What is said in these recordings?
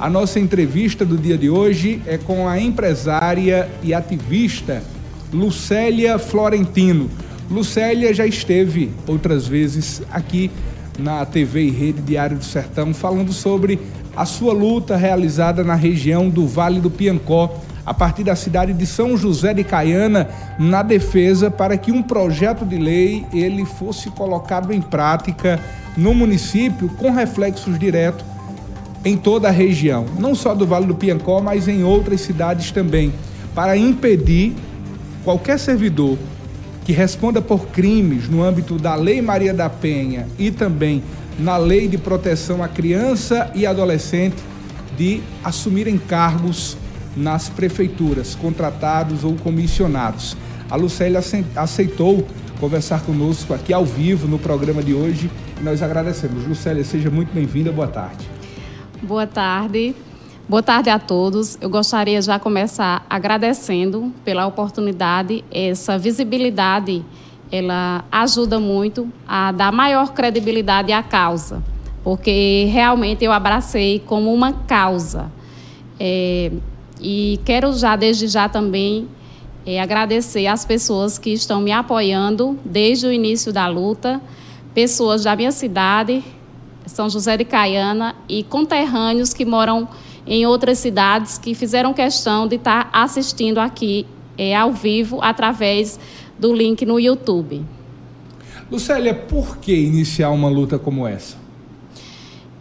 A nossa entrevista do dia de hoje é com a empresária e ativista Lucélia Florentino. Lucélia já esteve outras vezes aqui na TV e Rede Diário do Sertão falando sobre a sua luta realizada na região do Vale do Piancó, a partir da cidade de São José de Caiana, na defesa para que um projeto de lei ele fosse colocado em prática no município com reflexos diretos em toda a região, não só do Vale do Piancó, mas em outras cidades também, para impedir qualquer servidor que responda por crimes no âmbito da Lei Maria da Penha e também na Lei de Proteção à Criança e Adolescente de assumirem cargos nas prefeituras, contratados ou comissionados. A Lucélia aceitou conversar conosco aqui ao vivo no programa de hoje nós agradecemos. Lucélia, seja muito bem-vinda, boa tarde. Boa tarde. Boa tarde a todos. Eu gostaria já começar agradecendo pela oportunidade, essa visibilidade ela ajuda muito a dar maior credibilidade à causa, porque realmente eu abracei como uma causa. É, e quero já, desde já também, é, agradecer às pessoas que estão me apoiando desde o início da luta, pessoas da minha cidade, São José de Caiana, e conterrâneos que moram em outras cidades que fizeram questão de estar assistindo aqui é, ao vivo através do link no YouTube. Lucélia, por que iniciar uma luta como essa?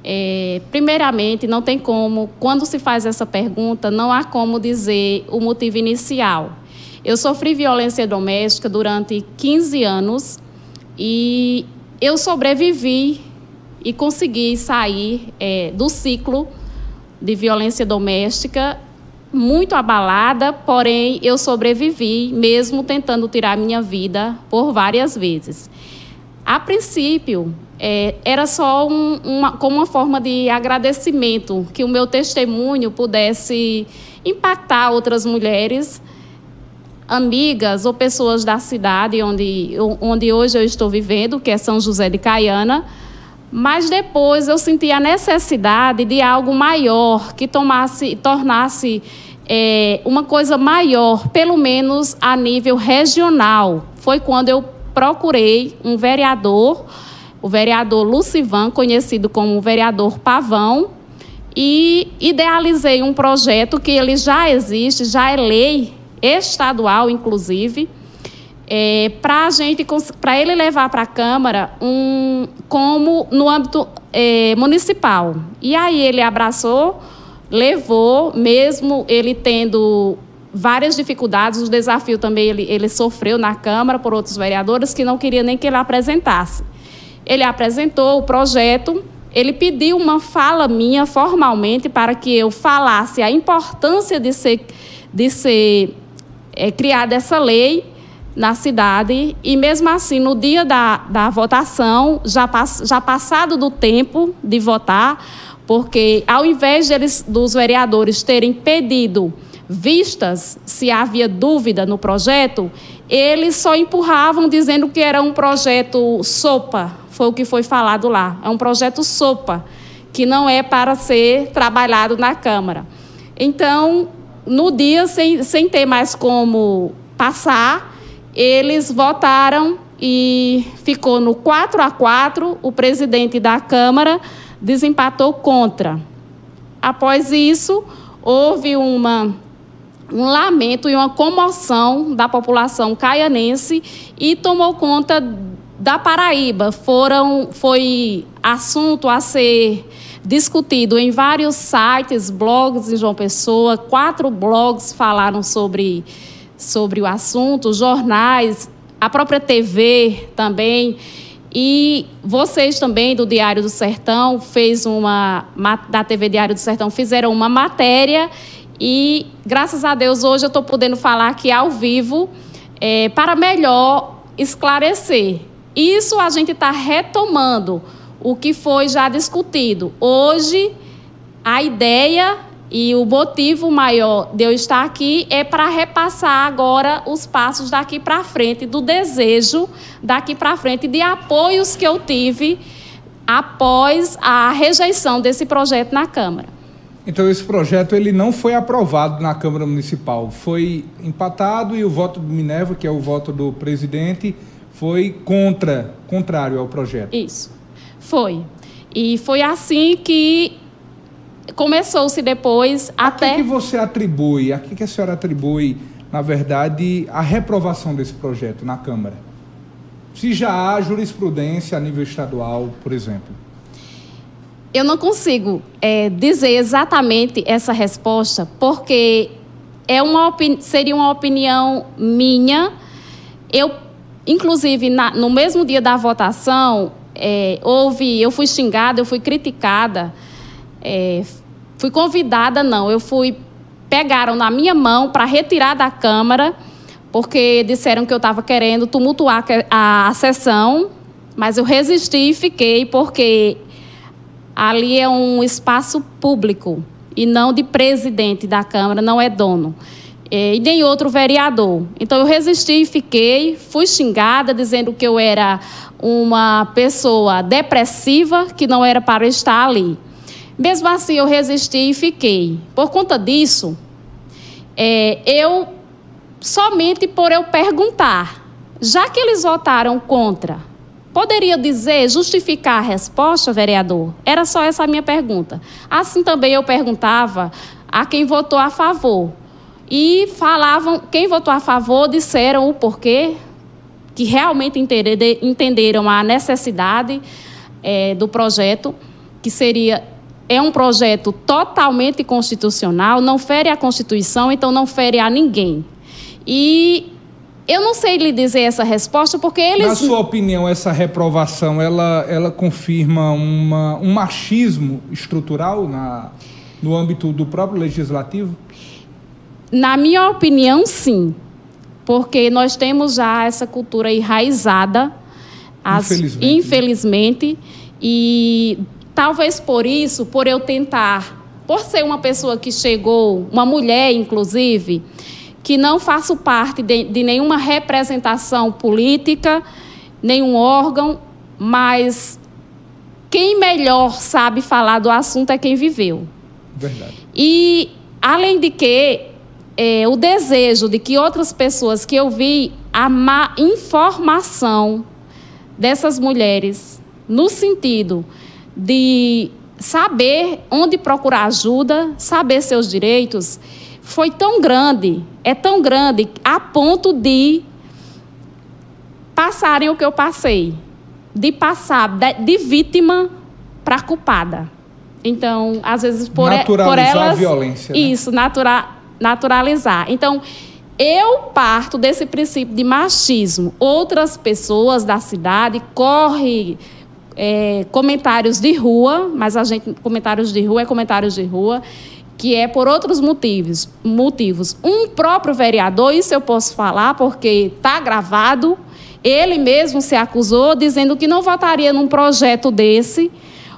É, primeiramente, não tem como, quando se faz essa pergunta, não há como dizer o motivo inicial. Eu sofri violência doméstica durante 15 anos e eu sobrevivi e consegui sair é, do ciclo de violência doméstica muito abalada, porém eu sobrevivi, mesmo tentando tirar minha vida por várias vezes. A princípio, é, era só um, uma, como uma forma de agradecimento, que o meu testemunho pudesse impactar outras mulheres, amigas ou pessoas da cidade onde, onde hoje eu estou vivendo, que é São José de Caiana, mas depois eu senti a necessidade de algo maior, que tomasse, tornasse é, uma coisa maior, pelo menos a nível regional. Foi quando eu procurei um vereador, o vereador Lucivan, conhecido como vereador Pavão, e idealizei um projeto que ele já existe, já é lei estadual, inclusive, é, para gente, para ele levar para a Câmara um, como no âmbito é, municipal. E aí ele abraçou, levou, mesmo ele tendo várias dificuldades, o desafio também ele, ele sofreu na Câmara por outros vereadores que não queriam nem que ele apresentasse. Ele apresentou o projeto, ele pediu uma fala minha formalmente para que eu falasse a importância de ser, de ser é, criada essa lei na cidade e mesmo assim no dia da, da votação já, pass, já passado do tempo de votar porque ao invés deles, dos vereadores terem pedido vistas se havia dúvida no projeto eles só empurravam dizendo que era um projeto sopa foi o que foi falado lá. É um projeto sopa que não é para ser trabalhado na Câmara. Então no dia sem, sem ter mais como passar eles votaram e ficou no 4 a 4. O presidente da Câmara desempatou contra. Após isso, houve uma, um lamento e uma comoção da população caianense e tomou conta da Paraíba. Foram, foi assunto a ser discutido em vários sites, blogs em João Pessoa. Quatro blogs falaram sobre sobre o assunto, jornais, a própria TV também. E vocês também do Diário do Sertão fez uma da TV Diário do Sertão fizeram uma matéria e graças a Deus hoje eu estou podendo falar aqui ao vivo é, para melhor esclarecer. Isso a gente está retomando o que foi já discutido. Hoje a ideia e o motivo maior de eu estar aqui é para repassar agora os passos daqui para frente, do desejo daqui para frente, de apoios que eu tive após a rejeição desse projeto na Câmara. Então esse projeto ele não foi aprovado na Câmara Municipal, foi empatado e o voto do Minerva, que é o voto do presidente, foi contra, contrário ao projeto. Isso. Foi. E foi assim que começou-se depois a até. Que, que você atribui, a que, que a senhora atribui, na verdade, a reprovação desse projeto na Câmara? Se já há jurisprudência a nível estadual, por exemplo. Eu não consigo é, dizer exatamente essa resposta, porque é uma seria uma opinião minha. Eu, inclusive, na, no mesmo dia da votação, é, houve, eu fui xingada, eu fui criticada, é, fui convidada, não, eu fui, pegaram na minha mão para retirar da Câmara, porque disseram que eu estava querendo tumultuar a, a sessão, mas eu resisti e fiquei, porque ali é um espaço público e não de presidente da Câmara, não é dono. É, e nem outro vereador. Então eu resisti e fiquei, fui xingada dizendo que eu era uma pessoa depressiva que não era para estar ali. Mesmo assim, eu resisti e fiquei. Por conta disso, é, eu, somente por eu perguntar, já que eles votaram contra, poderia dizer, justificar a resposta, vereador? Era só essa a minha pergunta. Assim também eu perguntava a quem votou a favor. E falavam, quem votou a favor disseram o porquê, que realmente entenderam a necessidade é, do projeto, que seria é um projeto totalmente constitucional, não fere a Constituição, então não fere a ninguém. E eu não sei lhe dizer essa resposta porque eles. Na sua opinião, essa reprovação ela, ela confirma uma, um machismo estrutural na, no âmbito do próprio legislativo? Na minha opinião, sim porque nós temos já essa cultura enraizada, as, infelizmente. infelizmente, e talvez por isso, por eu tentar, por ser uma pessoa que chegou, uma mulher inclusive, que não faço parte de, de nenhuma representação política, nenhum órgão, mas quem melhor sabe falar do assunto é quem viveu. Verdade. E, além de que, é, o desejo de que outras pessoas que eu vi a má informação dessas mulheres no sentido de saber onde procurar ajuda, saber seus direitos, foi tão grande, é tão grande a ponto de passarem o que eu passei, de passar de, de vítima para culpada. Então, às vezes por, por elas, a violência, né? isso, natural naturalizar. Então, eu parto desse princípio de machismo. Outras pessoas da cidade correm é, comentários de rua, mas a gente comentários de rua é comentários de rua, que é por outros motivos. Motivos. Um próprio vereador, isso eu posso falar porque está gravado. Ele mesmo se acusou dizendo que não votaria num projeto desse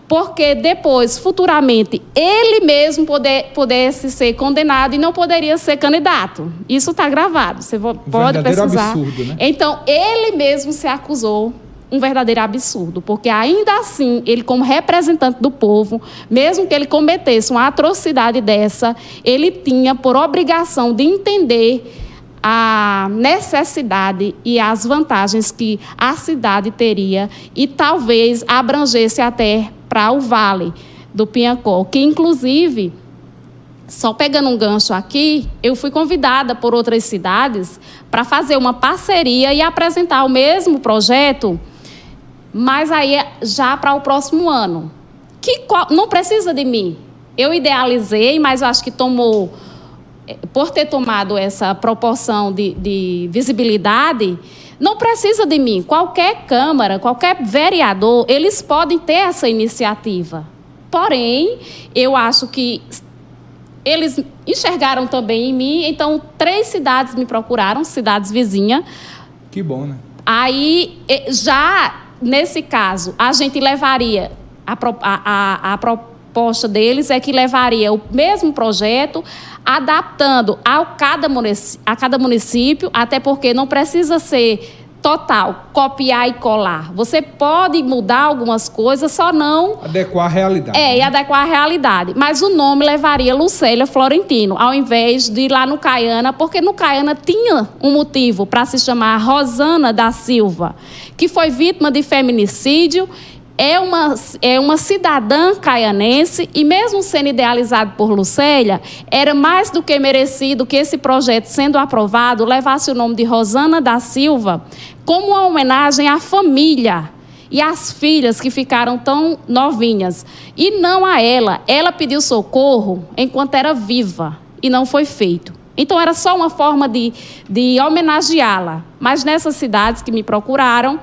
porque depois, futuramente, ele mesmo poder, pudesse ser condenado e não poderia ser candidato. Isso está gravado, você pode pesquisar. Absurdo, né? Então, ele mesmo se acusou um verdadeiro absurdo, porque ainda assim, ele como representante do povo, mesmo que ele cometesse uma atrocidade dessa, ele tinha por obrigação de entender a necessidade e as vantagens que a cidade teria e talvez abrangesse até para o Vale do Pinhacó, que inclusive, só pegando um gancho aqui, eu fui convidada por outras cidades para fazer uma parceria e apresentar o mesmo projeto, mas aí é já para o próximo ano. Que não precisa de mim. Eu idealizei, mas eu acho que tomou, eh, por ter tomado essa proporção de, de visibilidade, não precisa de mim. Qualquer Câmara, qualquer vereador, eles podem ter essa iniciativa. Porém, eu acho que eles enxergaram também em mim, então três cidades me procuraram, cidades vizinhas. Que bom, né? Aí, já nesse caso, a gente levaria a, a, a, a proposta deles é que levaria o mesmo projeto, adaptando ao cada a cada município, até porque não precisa ser total, copiar e colar. Você pode mudar algumas coisas, só não. Adequar a realidade. É, e adequar a realidade. Mas o nome levaria Lucélia Florentino, ao invés de ir lá no Caiana, porque no Caiana tinha um motivo para se chamar Rosana da Silva, que foi vítima de feminicídio é uma, é uma cidadã caianense e, mesmo sendo idealizado por Lucélia, era mais do que merecido que esse projeto, sendo aprovado, levasse o nome de Rosana da Silva como uma homenagem à família e às filhas que ficaram tão novinhas. E não a ela. Ela pediu socorro enquanto era viva e não foi feito. Então era só uma forma de, de homenageá-la. Mas nessas cidades que me procuraram,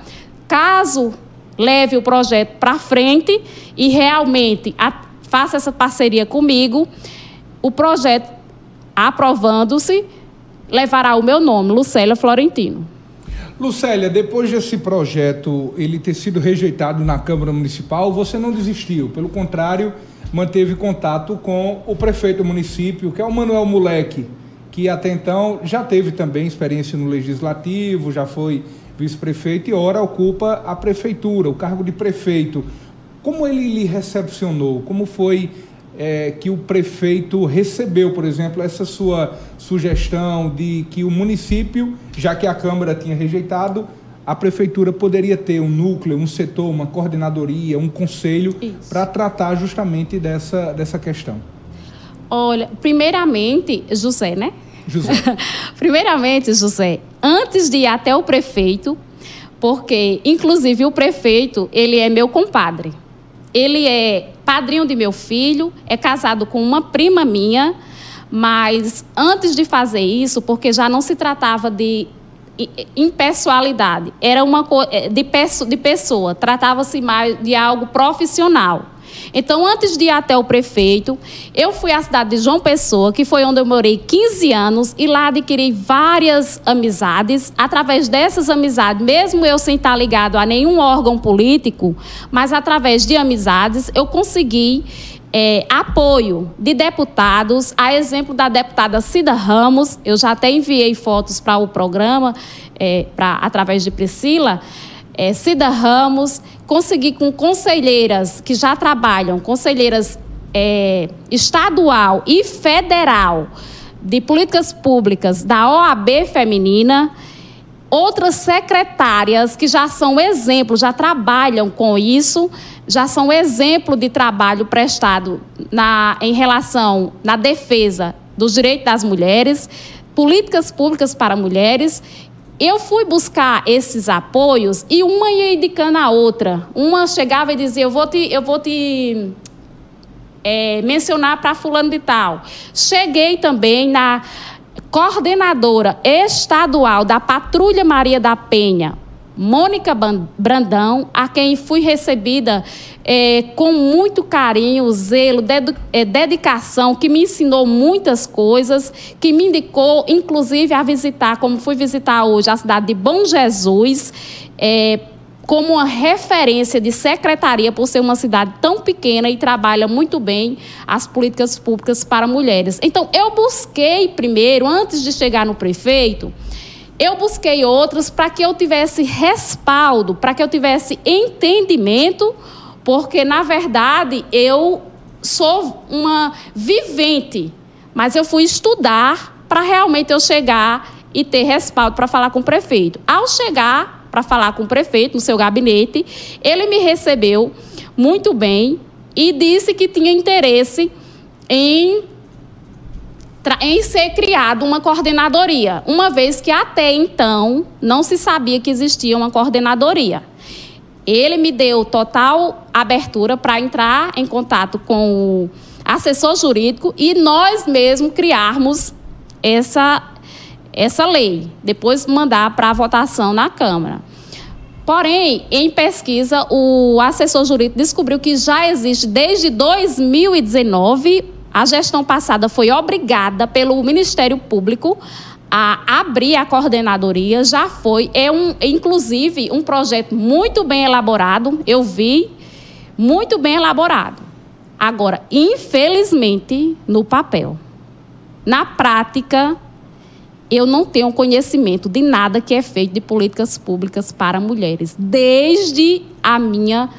caso leve o projeto para frente e realmente a, faça essa parceria comigo. O projeto, aprovando-se, levará o meu nome, Lucélia Florentino. Lucélia, depois desse projeto ele ter sido rejeitado na Câmara Municipal, você não desistiu, pelo contrário, manteve contato com o prefeito do município, que é o Manuel Moleque, que até então já teve também experiência no legislativo, já foi vice-prefeito e ora ocupa a prefeitura, o cargo de prefeito. Como ele lhe recepcionou? Como foi é, que o prefeito recebeu, por exemplo, essa sua sugestão de que o município, já que a Câmara tinha rejeitado, a prefeitura poderia ter um núcleo, um setor, uma coordenadoria, um conselho para tratar justamente dessa, dessa questão? Olha, primeiramente, José, né? José. Primeiramente, José, antes de ir até o prefeito, porque inclusive o prefeito, ele é meu compadre. Ele é padrinho de meu filho, é casado com uma prima minha, mas antes de fazer isso, porque já não se tratava de impessoalidade, era uma é, de, de pessoa, tratava-se mais de algo profissional. Então, antes de ir até o prefeito, eu fui à cidade de João Pessoa, que foi onde eu morei 15 anos, e lá adquiri várias amizades. Através dessas amizades, mesmo eu sem estar ligado a nenhum órgão político, mas através de amizades, eu consegui é, apoio de deputados, a exemplo da deputada Cida Ramos, eu já até enviei fotos para o programa, é, pra, através de Priscila, é, Cida Ramos, consegui com conselheiras que já trabalham, conselheiras é, estadual e federal de políticas públicas da OAB feminina, outras secretárias que já são exemplo, já trabalham com isso, já são exemplo de trabalho prestado na, em relação na defesa dos direitos das mulheres, políticas públicas para mulheres eu fui buscar esses apoios e uma ia indicando a outra. Uma chegava e dizia: Eu vou te, eu vou te é, mencionar para Fulano de Tal. Cheguei também na coordenadora estadual da Patrulha Maria da Penha, Mônica Brandão, a quem fui recebida é, com muito carinho, zelo, é, dedicação, que me ensinou muitas coisas, que me indicou, inclusive, a visitar, como fui visitar hoje, a cidade de Bom Jesus, é, como uma referência de secretaria, por ser uma cidade tão pequena e trabalha muito bem as políticas públicas para mulheres. Então, eu busquei primeiro, antes de chegar no prefeito, eu busquei outros para que eu tivesse respaldo, para que eu tivesse entendimento, porque na verdade eu sou uma vivente, mas eu fui estudar para realmente eu chegar e ter respaldo para falar com o prefeito. Ao chegar para falar com o prefeito no seu gabinete, ele me recebeu muito bem e disse que tinha interesse em em ser criada uma coordenadoria, uma vez que até então não se sabia que existia uma coordenadoria. Ele me deu total abertura para entrar em contato com o assessor jurídico e nós mesmos criarmos essa, essa lei, depois mandar para votação na Câmara. Porém, em pesquisa, o assessor jurídico descobriu que já existe desde 2019 a gestão passada foi obrigada pelo Ministério Público a abrir a coordenadoria, já foi, é um, inclusive um projeto muito bem elaborado, eu vi, muito bem elaborado. Agora, infelizmente, no papel. Na prática, eu não tenho conhecimento de nada que é feito de políticas públicas para mulheres, desde a minha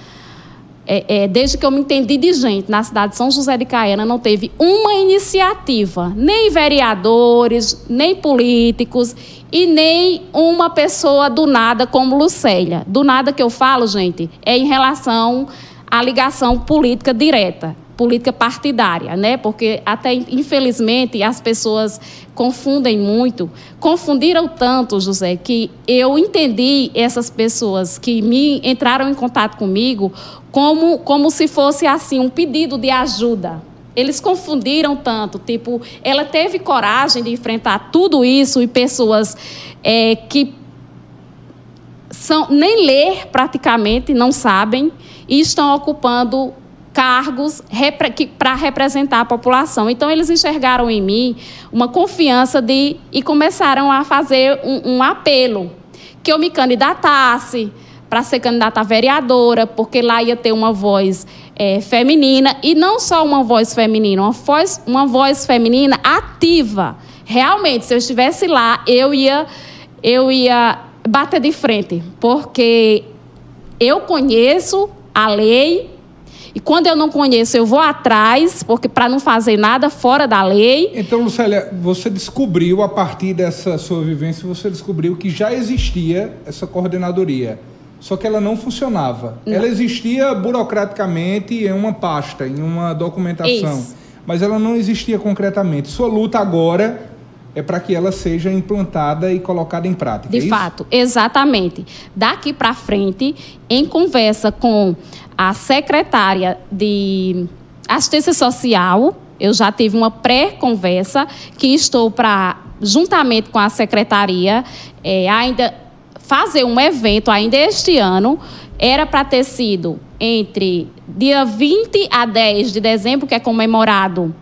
é, é, desde que eu me entendi de gente na cidade de São José de Caiana, não teve uma iniciativa, nem vereadores, nem políticos e nem uma pessoa do nada como Lucélia. Do nada que eu falo, gente, é em relação à ligação política direta política partidária, né? Porque até infelizmente as pessoas confundem muito, confundiram tanto, José, que eu entendi essas pessoas que me entraram em contato comigo como como se fosse assim um pedido de ajuda. Eles confundiram tanto, tipo, ela teve coragem de enfrentar tudo isso e pessoas é, que são nem ler praticamente não sabem e estão ocupando cargos para representar a população. Então, eles enxergaram em mim uma confiança de e começaram a fazer um, um apelo que eu me candidatasse para ser candidata a vereadora, porque lá ia ter uma voz é, feminina e não só uma voz feminina, uma voz, uma voz feminina ativa. Realmente, se eu estivesse lá, eu ia, eu ia bater de frente, porque eu conheço a lei, e quando eu não conheço, eu vou atrás, porque para não fazer nada fora da lei. Então, Lucélia, você descobriu, a partir dessa sua vivência, você descobriu que já existia essa coordenadoria. Só que ela não funcionava. Não. Ela existia burocraticamente em uma pasta, em uma documentação. Isso. Mas ela não existia concretamente. Sua luta agora é para que ela seja implantada e colocada em prática. De é fato, exatamente. Daqui para frente, em conversa com a secretária de assistência social, eu já tive uma pré-conversa que estou para, juntamente com a secretaria, é, ainda fazer um evento ainda este ano. Era para ter sido entre dia 20 a 10 de dezembro, que é comemorado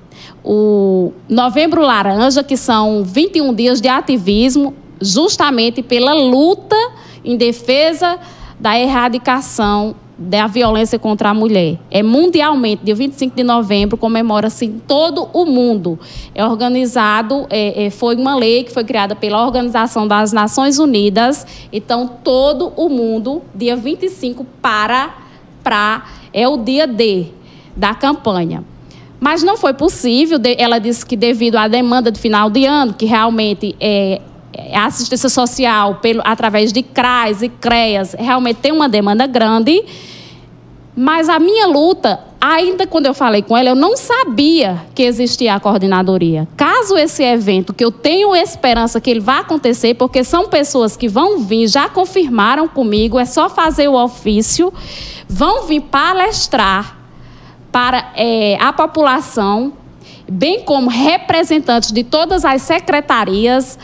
o Novembro Laranja, que são 21 dias de ativismo, justamente pela luta em defesa da erradicação da violência contra a mulher. É mundialmente, dia 25 de novembro, comemora-se em todo o mundo. É organizado, é, é, foi uma lei que foi criada pela Organização das Nações Unidas. Então, todo o mundo, dia 25, para, para é o dia D da campanha. Mas não foi possível, ela disse que devido à demanda de final de ano, que realmente é, a assistência social pelo, através de CRAS e CREAS realmente tem uma demanda grande. Mas a minha luta, ainda quando eu falei com ela, eu não sabia que existia a coordenadoria. Caso esse evento, que eu tenho esperança que ele vá acontecer, porque são pessoas que vão vir, já confirmaram comigo, é só fazer o ofício, vão vir palestrar para é, a população, bem como representantes de todas as secretarias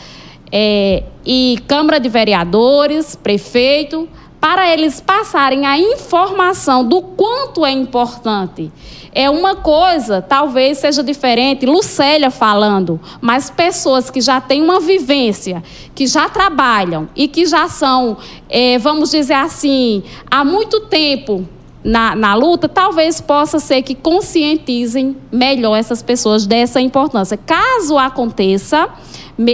é, e Câmara de Vereadores, prefeito, para eles passarem a informação do quanto é importante. É uma coisa, talvez seja diferente, Lucélia falando, mas pessoas que já têm uma vivência, que já trabalham e que já são, é, vamos dizer assim, há muito tempo na, na luta, talvez possa ser que conscientizem melhor essas pessoas dessa importância. Caso aconteça,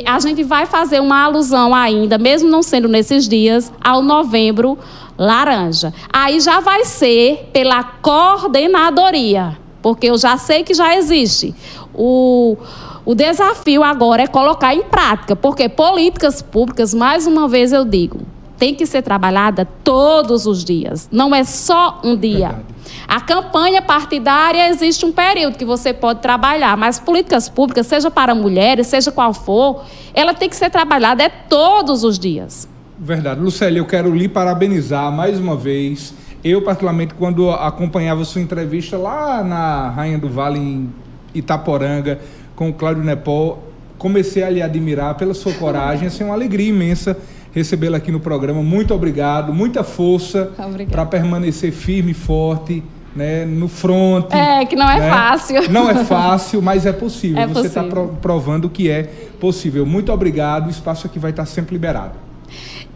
a gente vai fazer uma alusão ainda, mesmo não sendo nesses dias, ao novembro laranja. Aí já vai ser pela coordenadoria, porque eu já sei que já existe. O, o desafio agora é colocar em prática, porque políticas públicas, mais uma vez eu digo, tem que ser trabalhada todos os dias, não é só um dia. Verdade. A campanha partidária existe um período que você pode trabalhar, mas políticas públicas, seja para mulheres, seja qual for, ela tem que ser trabalhada é todos os dias. Verdade. Lucélia, eu quero lhe parabenizar mais uma vez. Eu, particularmente, quando acompanhava sua entrevista lá na Rainha do Vale, em Itaporanga, com o Cláudio Nepal, comecei a lhe admirar pela sua coragem, assim, uma alegria imensa recebê-la aqui no programa. Muito obrigado, muita força para permanecer firme e forte. Né, no front. É, que não é né? fácil. Não é fácil, mas é possível. É Você está provando que é possível. Muito obrigado. O espaço aqui vai estar sempre liberado.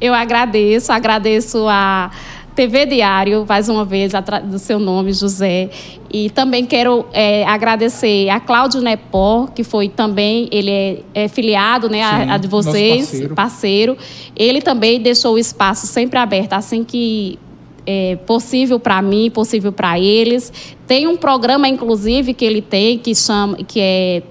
Eu agradeço, agradeço a TV Diário, mais uma vez, do seu nome, José. E também quero é, agradecer a Cláudio Nepó, que foi também, ele é, é filiado né, Sim, a, a, de vocês, parceiro. parceiro. Ele também deixou o espaço sempre aberto, assim que é, possível para mim, possível para eles. Tem um programa, inclusive, que ele tem, que chama, que é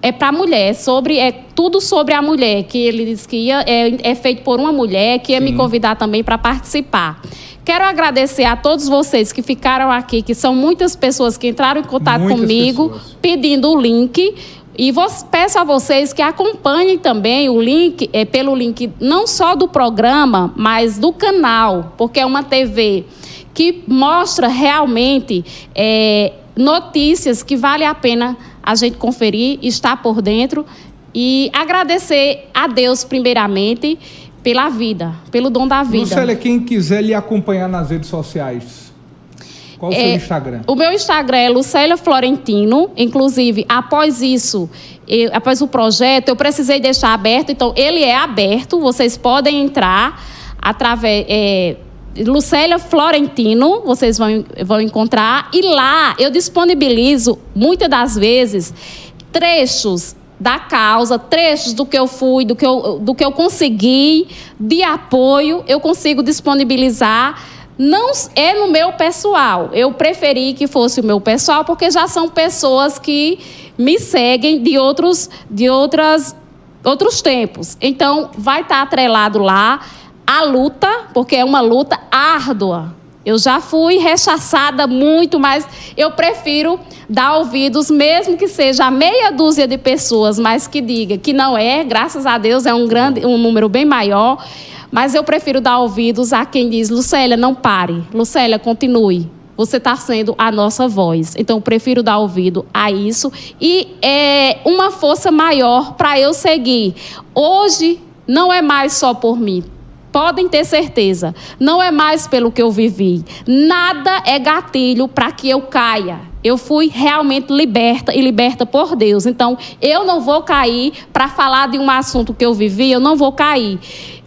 é para a mulher, sobre é tudo sobre a mulher, que ele disse que ia, é, é feito por uma mulher, que ia Sim. me convidar também para participar. Quero agradecer a todos vocês que ficaram aqui, que são muitas pessoas que entraram em contato muitas comigo, pessoas. pedindo o link. E vou, peço a vocês que acompanhem também o link, é, pelo link não só do programa, mas do canal, porque é uma TV que mostra realmente é, notícias que vale a pena a gente conferir, estar por dentro e agradecer a Deus, primeiramente, pela vida, pelo dom da vida. Lucélia, quem quiser lhe acompanhar nas redes sociais, qual o é, seu Instagram? O meu Instagram é Lucélia Florentino. Inclusive, após isso, eu, após o projeto, eu precisei deixar aberto. Então, ele é aberto. Vocês podem entrar através. É, Lucélia Florentino, vocês vão, vão encontrar. E lá eu disponibilizo, muitas das vezes, trechos da causa, trechos do que eu fui, do que eu, do que eu consegui, de apoio, eu consigo disponibilizar. Não é no meu pessoal. Eu preferi que fosse o meu pessoal, porque já são pessoas que me seguem de outros, de outras, outros tempos. Então, vai estar atrelado lá a luta, porque é uma luta árdua. Eu já fui rechaçada muito, mas eu prefiro dar ouvidos, mesmo que seja a meia dúzia de pessoas, mas que diga que não é, graças a Deus é um grande, um número bem maior. Mas eu prefiro dar ouvidos a quem diz, Lucélia, não pare. Lucélia, continue. Você está sendo a nossa voz. Então, eu prefiro dar ouvido a isso. E é uma força maior para eu seguir. Hoje, não é mais só por mim Podem ter certeza, não é mais pelo que eu vivi. Nada é gatilho para que eu caia. Eu fui realmente liberta e liberta por Deus. Então, eu não vou cair para falar de um assunto que eu vivi, eu não vou cair.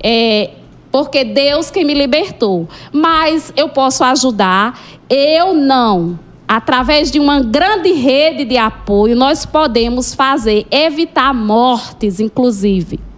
É, porque Deus que me libertou. Mas eu posso ajudar, eu não. Através de uma grande rede de apoio, nós podemos fazer, evitar mortes, inclusive.